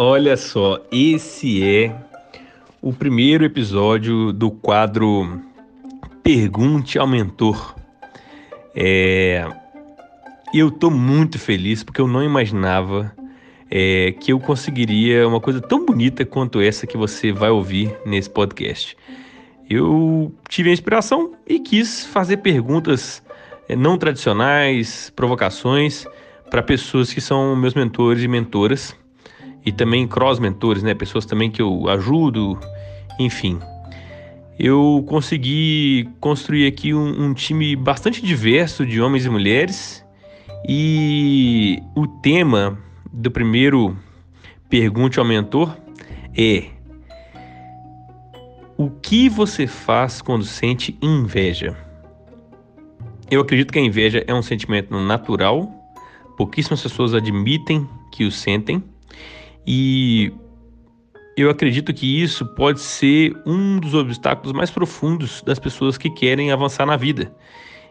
Olha só, esse é o primeiro episódio do quadro Pergunte ao Mentor. É... Eu tô muito feliz porque eu não imaginava é, que eu conseguiria uma coisa tão bonita quanto essa que você vai ouvir nesse podcast. Eu tive a inspiração e quis fazer perguntas é, não tradicionais, provocações para pessoas que são meus mentores e mentoras e também cross mentores, né? Pessoas também que eu ajudo, enfim. Eu consegui construir aqui um, um time bastante diverso de homens e mulheres e o tema do primeiro Pergunte ao Mentor é: O que você faz quando sente inveja? Eu acredito que a inveja é um sentimento natural, pouquíssimas pessoas admitem que o sentem, e eu acredito que isso pode ser um dos obstáculos mais profundos das pessoas que querem avançar na vida.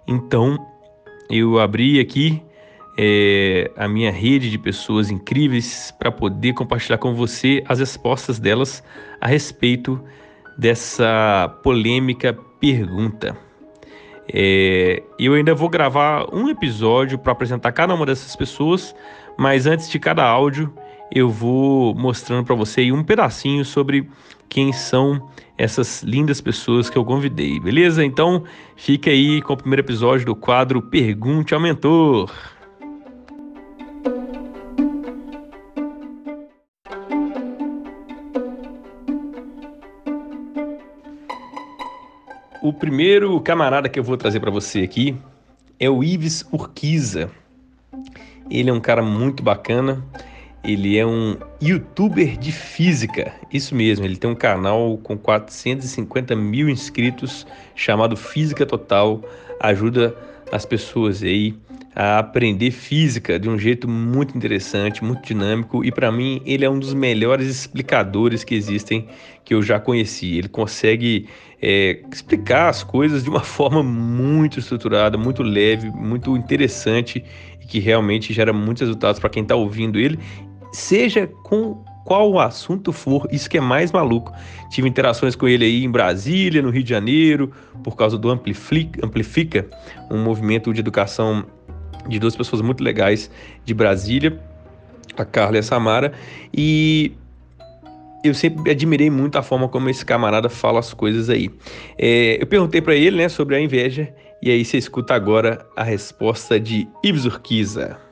Então, eu abri aqui é, a minha rede de pessoas incríveis para poder compartilhar com você as respostas delas a respeito dessa polêmica pergunta. É, eu ainda vou gravar um episódio para apresentar cada uma dessas pessoas, mas antes de cada áudio eu vou mostrando para você um pedacinho sobre quem são essas lindas pessoas que eu convidei, beleza? Então fica aí com o primeiro episódio do quadro Pergunte ao Mentor. O primeiro camarada que eu vou trazer para você aqui é o Ives Urquiza. Ele é um cara muito bacana. Ele é um youtuber de física, isso mesmo. Ele tem um canal com 450 mil inscritos chamado Física Total. Ajuda as pessoas aí a aprender física de um jeito muito interessante, muito dinâmico e para mim ele é um dos melhores explicadores que existem que eu já conheci. Ele consegue é, explicar as coisas de uma forma muito estruturada, muito leve, muito interessante e que realmente gera muitos resultados para quem está ouvindo ele seja com qual assunto for, isso que é mais maluco. Tive interações com ele aí em Brasília, no Rio de Janeiro, por causa do Amplifica, Amplifica um movimento de educação de duas pessoas muito legais de Brasília, a Carla e a Samara, e eu sempre admirei muito a forma como esse camarada fala as coisas aí. É, eu perguntei para ele né, sobre a inveja, e aí você escuta agora a resposta de Ives Urquiza.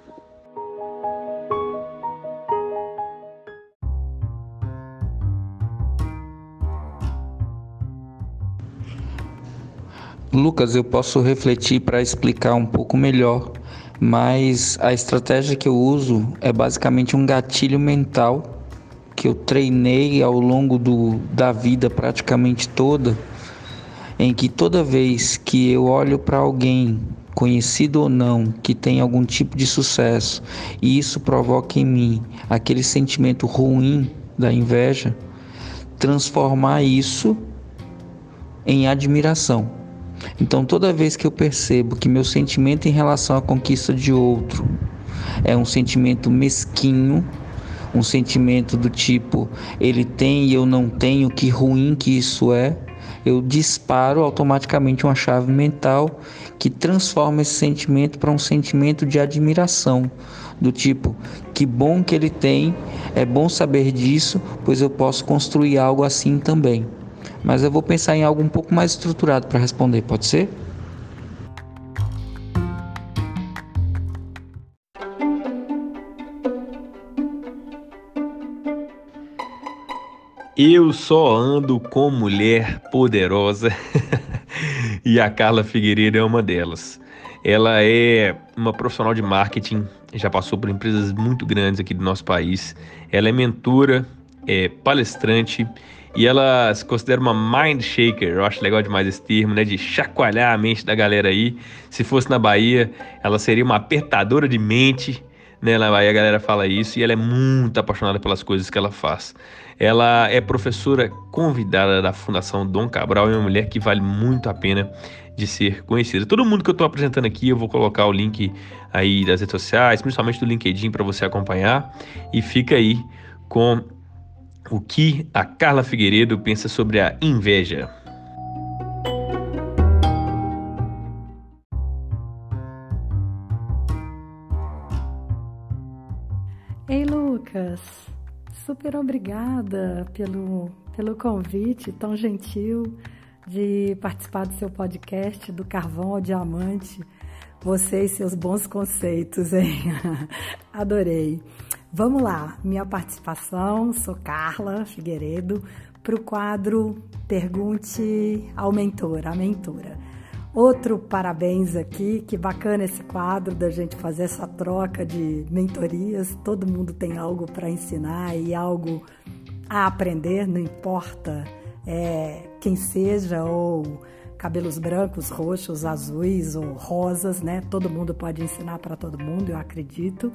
Lucas, eu posso refletir para explicar um pouco melhor, mas a estratégia que eu uso é basicamente um gatilho mental que eu treinei ao longo do, da vida praticamente toda, em que toda vez que eu olho para alguém, conhecido ou não, que tem algum tipo de sucesso, e isso provoca em mim aquele sentimento ruim da inveja, transformar isso em admiração. Então, toda vez que eu percebo que meu sentimento em relação à conquista de outro é um sentimento mesquinho, um sentimento do tipo ele tem e eu não tenho, que ruim que isso é, eu disparo automaticamente uma chave mental que transforma esse sentimento para um sentimento de admiração, do tipo, que bom que ele tem, é bom saber disso, pois eu posso construir algo assim também mas eu vou pensar em algo um pouco mais estruturado para responder, pode ser? Eu só ando com mulher poderosa e a Carla Figueiredo é uma delas. Ela é uma profissional de marketing, já passou por empresas muito grandes aqui do nosso país. Ela é mentora, é palestrante e ela se considera uma mind shaker, eu acho legal demais esse termo, né? De chacoalhar a mente da galera aí. Se fosse na Bahia, ela seria uma apertadora de mente, né? Na Bahia a galera fala isso e ela é muito apaixonada pelas coisas que ela faz. Ela é professora convidada da Fundação Dom Cabral e é uma mulher que vale muito a pena de ser conhecida. Todo mundo que eu estou apresentando aqui, eu vou colocar o link aí das redes sociais, principalmente do LinkedIn para você acompanhar. E fica aí com o que a Carla Figueiredo pensa sobre a inveja. Ei, Lucas, super obrigada pelo, pelo convite tão gentil de participar do seu podcast do Carvão ao Diamante. Você e seus bons conceitos, hein? Adorei. Vamos lá, minha participação, sou Carla Figueiredo, para o quadro Pergunte ao Mentor, a mentora. Outro parabéns aqui, que bacana esse quadro da gente fazer essa troca de mentorias. Todo mundo tem algo para ensinar e algo a aprender, não importa é, quem seja ou cabelos brancos, roxos, azuis ou rosas, né? Todo mundo pode ensinar para todo mundo, eu acredito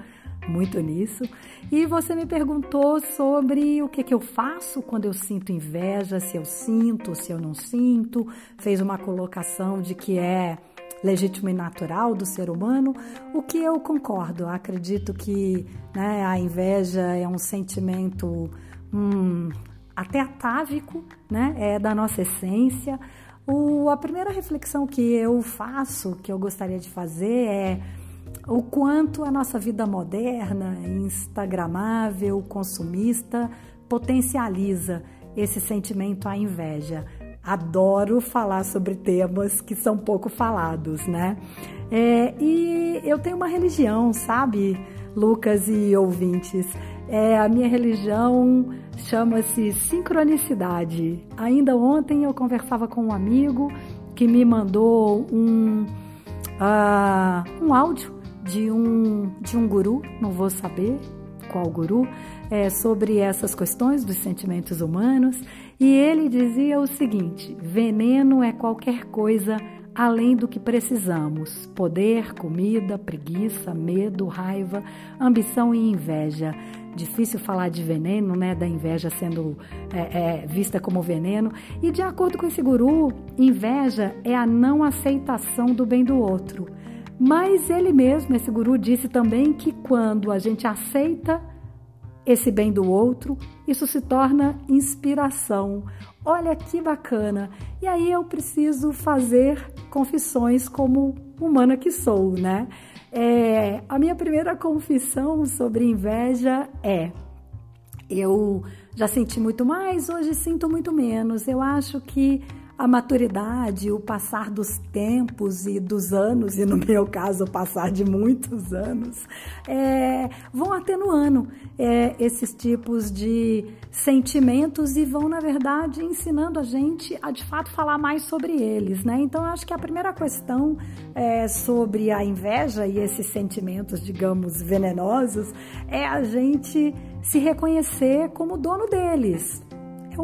muito nisso. E você me perguntou sobre o que, que eu faço quando eu sinto inveja, se eu sinto, se eu não sinto. Fez uma colocação de que é legítimo e natural do ser humano, o que eu concordo. Acredito que né, a inveja é um sentimento hum, até atávico, né? É da nossa essência. O, a primeira reflexão que eu faço, que eu gostaria de fazer é o quanto a nossa vida moderna, instagramável, consumista, potencializa esse sentimento à inveja. Adoro falar sobre temas que são pouco falados, né? É, e eu tenho uma religião, sabe, Lucas e ouvintes? É, a minha religião chama-se sincronicidade. Ainda ontem eu conversava com um amigo que me mandou um, uh, um áudio de um, de um guru, não vou saber qual guru, é, sobre essas questões dos sentimentos humanos, e ele dizia o seguinte: veneno é qualquer coisa além do que precisamos: poder, comida, preguiça, medo, raiva, ambição e inveja. Difícil falar de veneno, né? Da inveja sendo é, é, vista como veneno. E de acordo com esse guru, inveja é a não aceitação do bem do outro. Mas ele mesmo, esse guru, disse também que quando a gente aceita esse bem do outro, isso se torna inspiração. Olha que bacana! E aí eu preciso fazer confissões como humana que sou, né? É, a minha primeira confissão sobre inveja é: eu já senti muito mais, hoje sinto muito menos. Eu acho que a maturidade, o passar dos tempos e dos anos, e no meu caso, o passar de muitos anos, é, vão atenuando é, esses tipos de sentimentos e vão, na verdade, ensinando a gente a de fato falar mais sobre eles, né? Então, acho que a primeira questão é, sobre a inveja e esses sentimentos, digamos, venenosos, é a gente se reconhecer como dono deles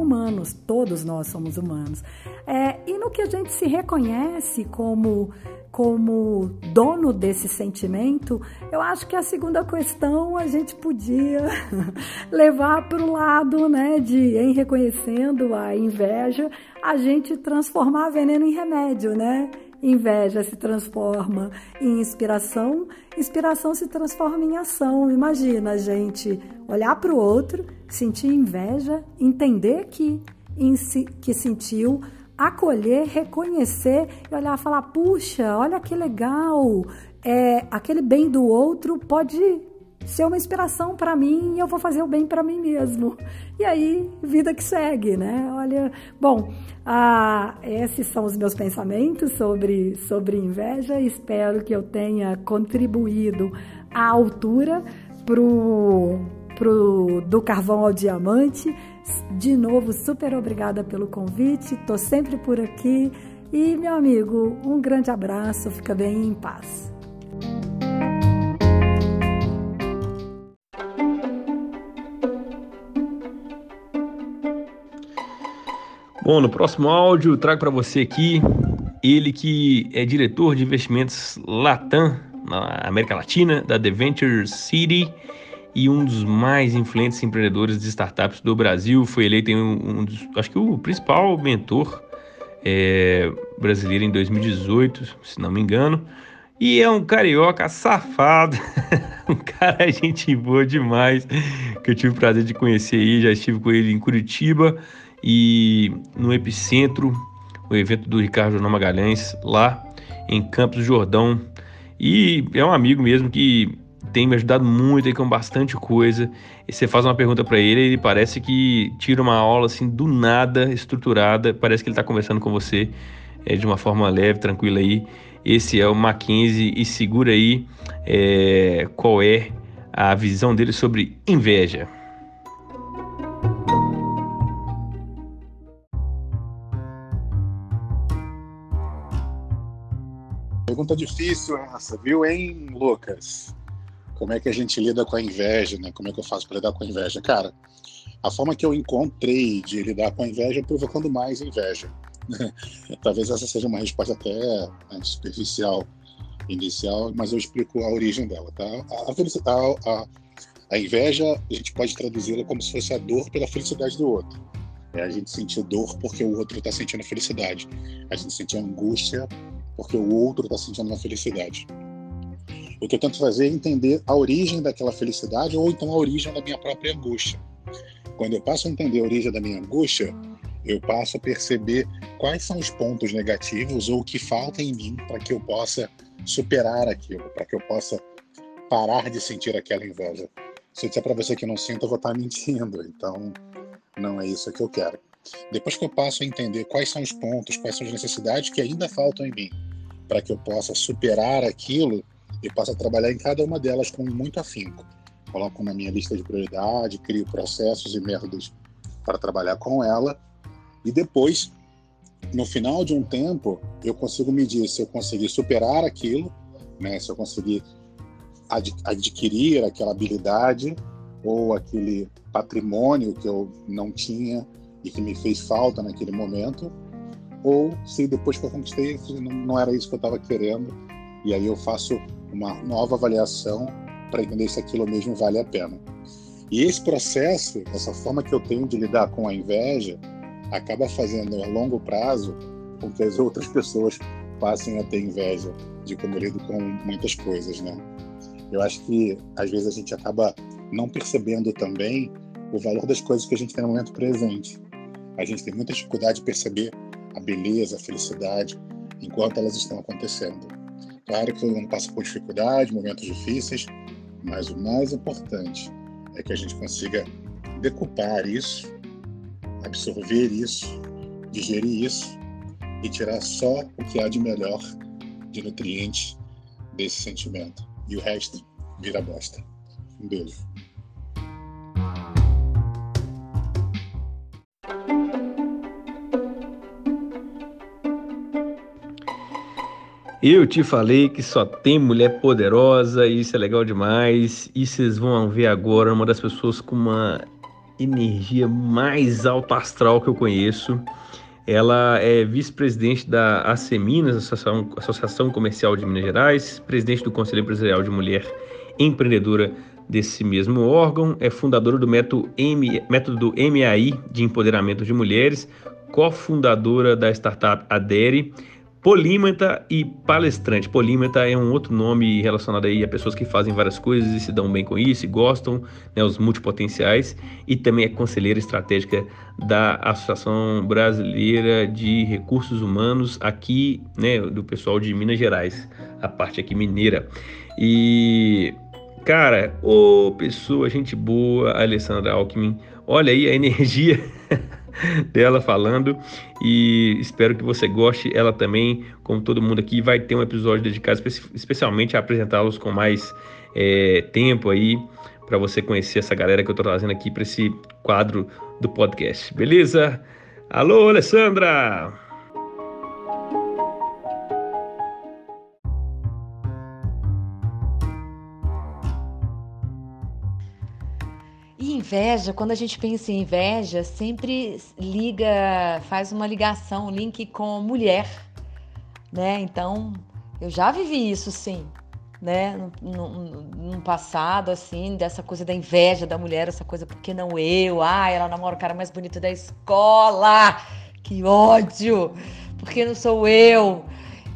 humanos, todos nós somos humanos. É, e no que a gente se reconhece como como dono desse sentimento, eu acho que a segunda questão a gente podia levar para o lado, né, de em reconhecendo a inveja, a gente transformar veneno em remédio, né? Inveja se transforma em inspiração, inspiração se transforma em ação. Imagina a gente olhar para o outro, sentir inveja, entender que, que sentiu, acolher, reconhecer e olhar e falar: puxa, olha que legal, é, aquele bem do outro pode ser uma inspiração para mim e eu vou fazer o bem para mim mesmo. E aí, vida que segue, né? Olha, bom, ah, esses são os meus pensamentos sobre, sobre inveja. Espero que eu tenha contribuído à altura pro, pro do carvão ao diamante. De novo, super obrigada pelo convite. Estou sempre por aqui. E, meu amigo, um grande abraço. Fica bem em paz. Bom, no próximo áudio trago para você aqui ele que é diretor de investimentos Latam na América Latina da The Venture City e um dos mais influentes empreendedores de startups do Brasil. Foi eleito um, um dos, acho que o principal mentor é, brasileiro em 2018, se não me engano. E é um carioca safado. um cara gente boa demais, que eu tive o prazer de conhecer aí, já estive com ele em Curitiba e no Epicentro, o evento do Ricardo Jornal Magalhães, lá em Campos do Jordão. E é um amigo mesmo que tem me ajudado muito aí com bastante coisa. E você faz uma pergunta para ele, ele parece que tira uma aula assim do nada, estruturada, parece que ele está conversando com você é, de uma forma leve, tranquila aí. Esse é o Mackenzie e segura aí é, qual é a visão dele sobre inveja. Pergunta difícil essa, viu, hein, Lucas? Como é que a gente lida com a inveja, né? Como é que eu faço para lidar com a inveja? Cara, a forma que eu encontrei de lidar com a inveja é provocando mais inveja. Talvez essa seja uma resposta até né, superficial, inicial, mas eu explico a origem dela, tá? A, a, a, a inveja, a gente pode traduzi-la como se fosse a dor pela felicidade do outro. É a gente sentir dor porque o outro está sentindo felicidade. A gente sentir angústia porque o outro está sentindo uma felicidade. O que eu tento fazer é entender a origem daquela felicidade ou então a origem da minha própria angústia. Quando eu passo a entender a origem da minha angústia, eu passo a perceber quais são os pontos negativos ou o que falta em mim para que eu possa superar aquilo, para que eu possa parar de sentir aquela inveja. Se eu disser para você que não sinto, eu vou estar mentindo. Então, não é isso que eu quero. Depois que eu passo a entender quais são os pontos, quais são as necessidades que ainda faltam em mim, para que eu possa superar aquilo, eu passo a trabalhar em cada uma delas com muito afinco. Coloco na minha lista de prioridade, crio processos e métodos para trabalhar com ela e depois, no final de um tempo, eu consigo medir se eu conseguir superar aquilo, né? se eu conseguir ad adquirir aquela habilidade ou aquele patrimônio que eu não tinha e que me fez falta naquele momento, ou se depois que eu conquistei não era isso que eu estava querendo, e aí eu faço uma nova avaliação para entender se aquilo mesmo vale a pena. E esse processo, essa forma que eu tenho de lidar com a inveja, acaba fazendo a longo prazo com que as outras pessoas passem a ter inveja de como eu lido com muitas coisas, né? Eu acho que às vezes a gente acaba não percebendo também o valor das coisas que a gente tem no momento presente. A gente tem muita dificuldade de perceber a beleza, a felicidade enquanto elas estão acontecendo. Claro que todo mundo passa por dificuldade, momentos difíceis, mas o mais importante é que a gente consiga decupar isso absorver isso, digerir isso e tirar só o que há de melhor de nutrientes desse sentimento. E o resto vira bosta. Um beijo. Eu te falei que só tem mulher poderosa, isso é legal demais. E vocês vão ver agora uma das pessoas com uma energia mais alto astral que eu conheço. Ela é vice-presidente da ACMinas, Associação, Associação Comercial de Minas Gerais, presidente do Conselho Empresarial de Mulher Empreendedora desse mesmo órgão, é fundadora do método, M, método MAI de Empoderamento de Mulheres, cofundadora da startup Adere Polímata e palestrante. Polímata é um outro nome relacionado aí a pessoas que fazem várias coisas e se dão bem com isso e gostam, né, os multipotenciais. E também é conselheira estratégica da Associação Brasileira de Recursos Humanos aqui, né, do pessoal de Minas Gerais, a parte aqui mineira. E cara, ô pessoa, gente boa, Alessandra Alckmin. Olha aí a energia dela falando e espero que você goste. Ela também, como todo mundo aqui, vai ter um episódio dedicado especialmente a apresentá-los com mais é, tempo aí para você conhecer essa galera que eu estou trazendo aqui para esse quadro do podcast. Beleza? Alô, Alessandra! Inveja, quando a gente pensa em inveja, sempre liga, faz uma ligação, um link com mulher, né? Então, eu já vivi isso sim, né? No, no, no, passado, assim, dessa coisa da inveja da mulher, essa coisa, por que não eu? Ah, ela namora o cara mais bonito da escola! Que ódio! Por que não sou eu?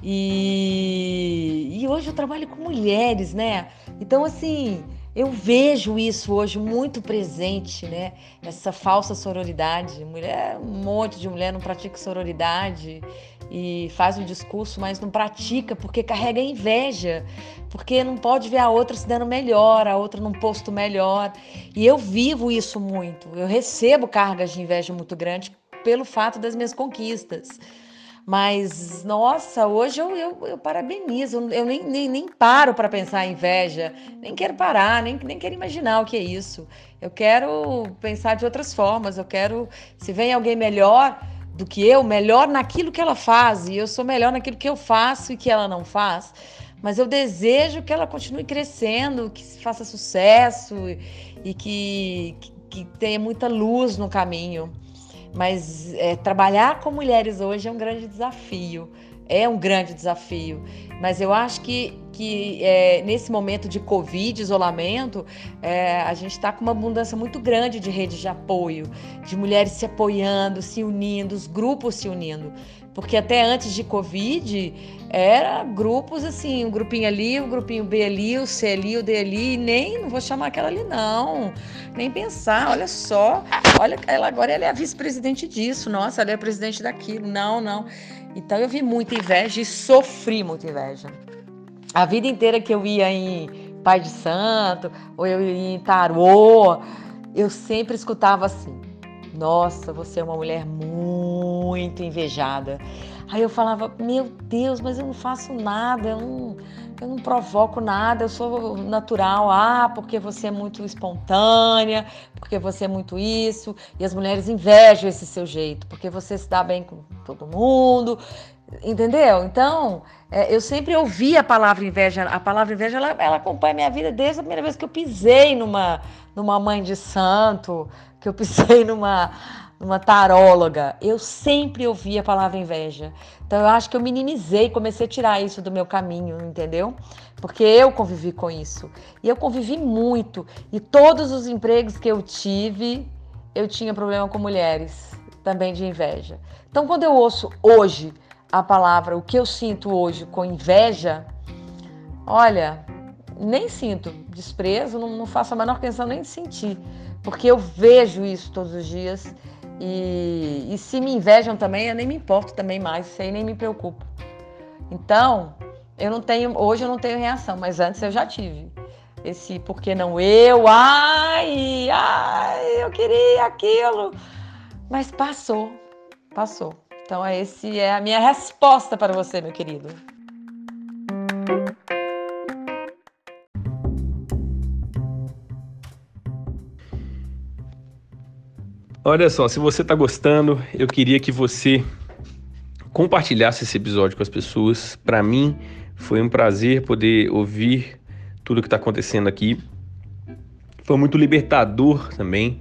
E, e hoje eu trabalho com mulheres, né? Então, assim, eu vejo isso hoje muito presente, né? Essa falsa sororidade. Mulher, um monte de mulher não pratica sororidade e faz um discurso, mas não pratica porque carrega inveja, porque não pode ver a outra se dando melhor, a outra num posto melhor. E eu vivo isso muito. Eu recebo cargas de inveja muito grande pelo fato das minhas conquistas. Mas, nossa, hoje eu, eu, eu parabenizo, eu nem, nem, nem paro para pensar em inveja, nem quero parar, nem, nem quero imaginar o que é isso. Eu quero pensar de outras formas, eu quero, se vem alguém melhor do que eu, melhor naquilo que ela faz, e eu sou melhor naquilo que eu faço e que ela não faz, mas eu desejo que ela continue crescendo, que faça sucesso e que, que, que tenha muita luz no caminho. Mas é, trabalhar com mulheres hoje é um grande desafio. É um grande desafio. Mas eu acho que, que é, nesse momento de Covid, isolamento, é, a gente está com uma abundância muito grande de redes de apoio, de mulheres se apoiando, se unindo, os grupos se unindo. Porque até antes de Covid, era grupos assim, um grupinho ali, um grupinho B ali, o C ali, o D ali, nem, não vou chamar aquela ali não, nem pensar, olha só, olha, ela agora ela é a vice-presidente disso, nossa, ela é a presidente daquilo, não, não. Então eu vi muita inveja e sofri muita inveja. A vida inteira que eu ia em Pai de Santo, ou eu ia em Tarô, eu sempre escutava assim, nossa, você é uma mulher muito invejada. Aí eu falava, meu Deus, mas eu não faço nada, eu não, eu não provoco nada, eu sou natural. Ah, porque você é muito espontânea, porque você é muito isso. E as mulheres invejam esse seu jeito, porque você se dá bem com todo mundo. Entendeu? Então, é, eu sempre ouvi a palavra inveja. A palavra inveja, ela, ela acompanha a minha vida desde a primeira vez que eu pisei numa, numa mãe de santo, que eu pisei numa, numa taróloga, eu sempre ouvi a palavra inveja. Então eu acho que eu minimizei, comecei a tirar isso do meu caminho, entendeu? Porque eu convivi com isso. E eu convivi muito. E todos os empregos que eu tive, eu tinha problema com mulheres, também de inveja. Então quando eu ouço hoje a palavra, o que eu sinto hoje com inveja, olha, nem sinto desprezo, não, não faço a menor questão nem de sentir porque eu vejo isso todos os dias e, e se me invejam também, eu nem me importo também mais, nem me preocupo. Então, eu não tenho, hoje eu não tenho reação, mas antes eu já tive. Esse por que não eu? Ai, ai, eu queria aquilo. Mas passou, passou. Então, esse é a minha resposta para você, meu querido. Olha só, se você está gostando, eu queria que você compartilhasse esse episódio com as pessoas. Para mim, foi um prazer poder ouvir tudo que está acontecendo aqui. Foi muito libertador também.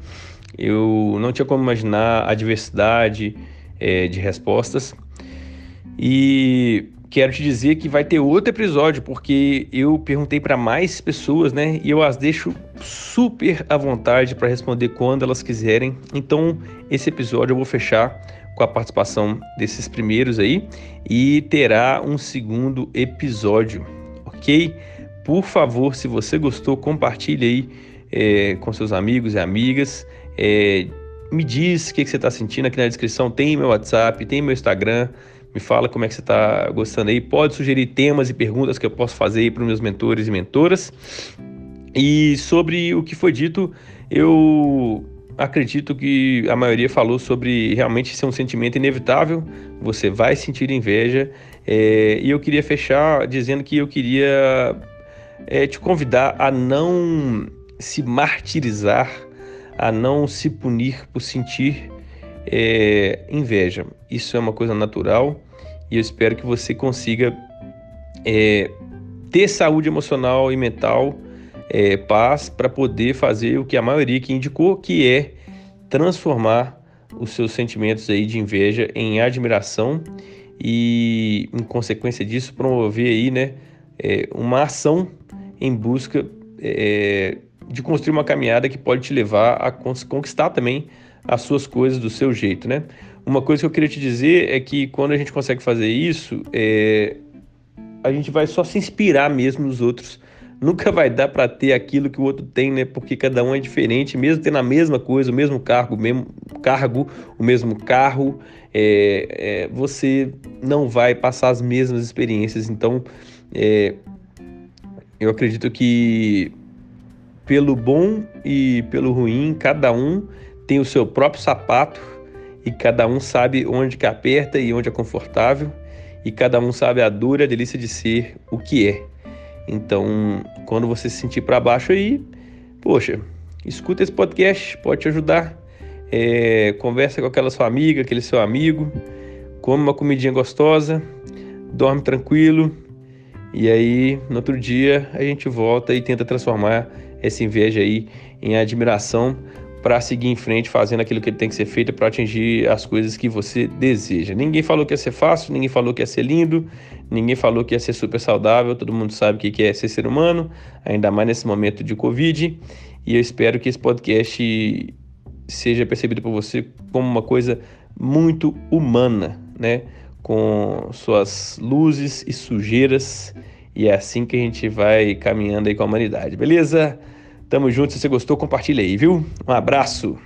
Eu não tinha como imaginar a diversidade é, de respostas. E quero te dizer que vai ter outro episódio, porque eu perguntei para mais pessoas, né? E eu as deixo super à vontade para responder quando elas quiserem. Então, esse episódio eu vou fechar com a participação desses primeiros aí e terá um segundo episódio, ok? Por favor, se você gostou, compartilhe aí é, com seus amigos e amigas. É, me diz o que, que você está sentindo aqui na descrição. Tem meu WhatsApp, tem meu Instagram. Me fala como é que você está gostando aí. Pode sugerir temas e perguntas que eu posso fazer aí para os meus mentores e mentoras. E sobre o que foi dito, eu acredito que a maioria falou sobre realmente ser um sentimento inevitável. Você vai sentir inveja. É, e eu queria fechar dizendo que eu queria é, te convidar a não se martirizar, a não se punir por sentir é, inveja. Isso é uma coisa natural e eu espero que você consiga é, ter saúde emocional e mental, é, paz, para poder fazer o que a maioria que indicou, que é transformar os seus sentimentos aí de inveja em admiração e, em consequência disso, promover aí, né, é, uma ação em busca é, de construir uma caminhada que pode te levar a conquistar também as suas coisas do seu jeito, né? Uma coisa que eu queria te dizer é que quando a gente consegue fazer isso, é, a gente vai só se inspirar mesmo nos outros. Nunca vai dar para ter aquilo que o outro tem, né? Porque cada um é diferente, mesmo tendo a mesma coisa, o mesmo cargo, o mesmo cargo, o mesmo carro, é, é, você não vai passar as mesmas experiências. Então, é, eu acredito que pelo bom e pelo ruim, cada um tem o seu próprio sapato e cada um sabe onde que aperta e onde é confortável e cada um sabe a dura delícia de ser o que é. Então, quando você se sentir para baixo aí, poxa, escuta esse podcast, pode te ajudar. É, conversa com aquela sua amiga, aquele seu amigo, come uma comidinha gostosa, dorme tranquilo e aí no outro dia a gente volta e tenta transformar essa inveja aí em admiração para seguir em frente fazendo aquilo que tem que ser feito para atingir as coisas que você deseja. Ninguém falou que ia ser fácil, ninguém falou que ia ser lindo, ninguém falou que ia ser super saudável, todo mundo sabe o que é ser ser humano, ainda mais nesse momento de Covid. E eu espero que esse podcast seja percebido por você como uma coisa muito humana, né? Com suas luzes e sujeiras. E é assim que a gente vai caminhando aí com a humanidade, beleza? Tamo junto, se você gostou, compartilha aí, viu? Um abraço!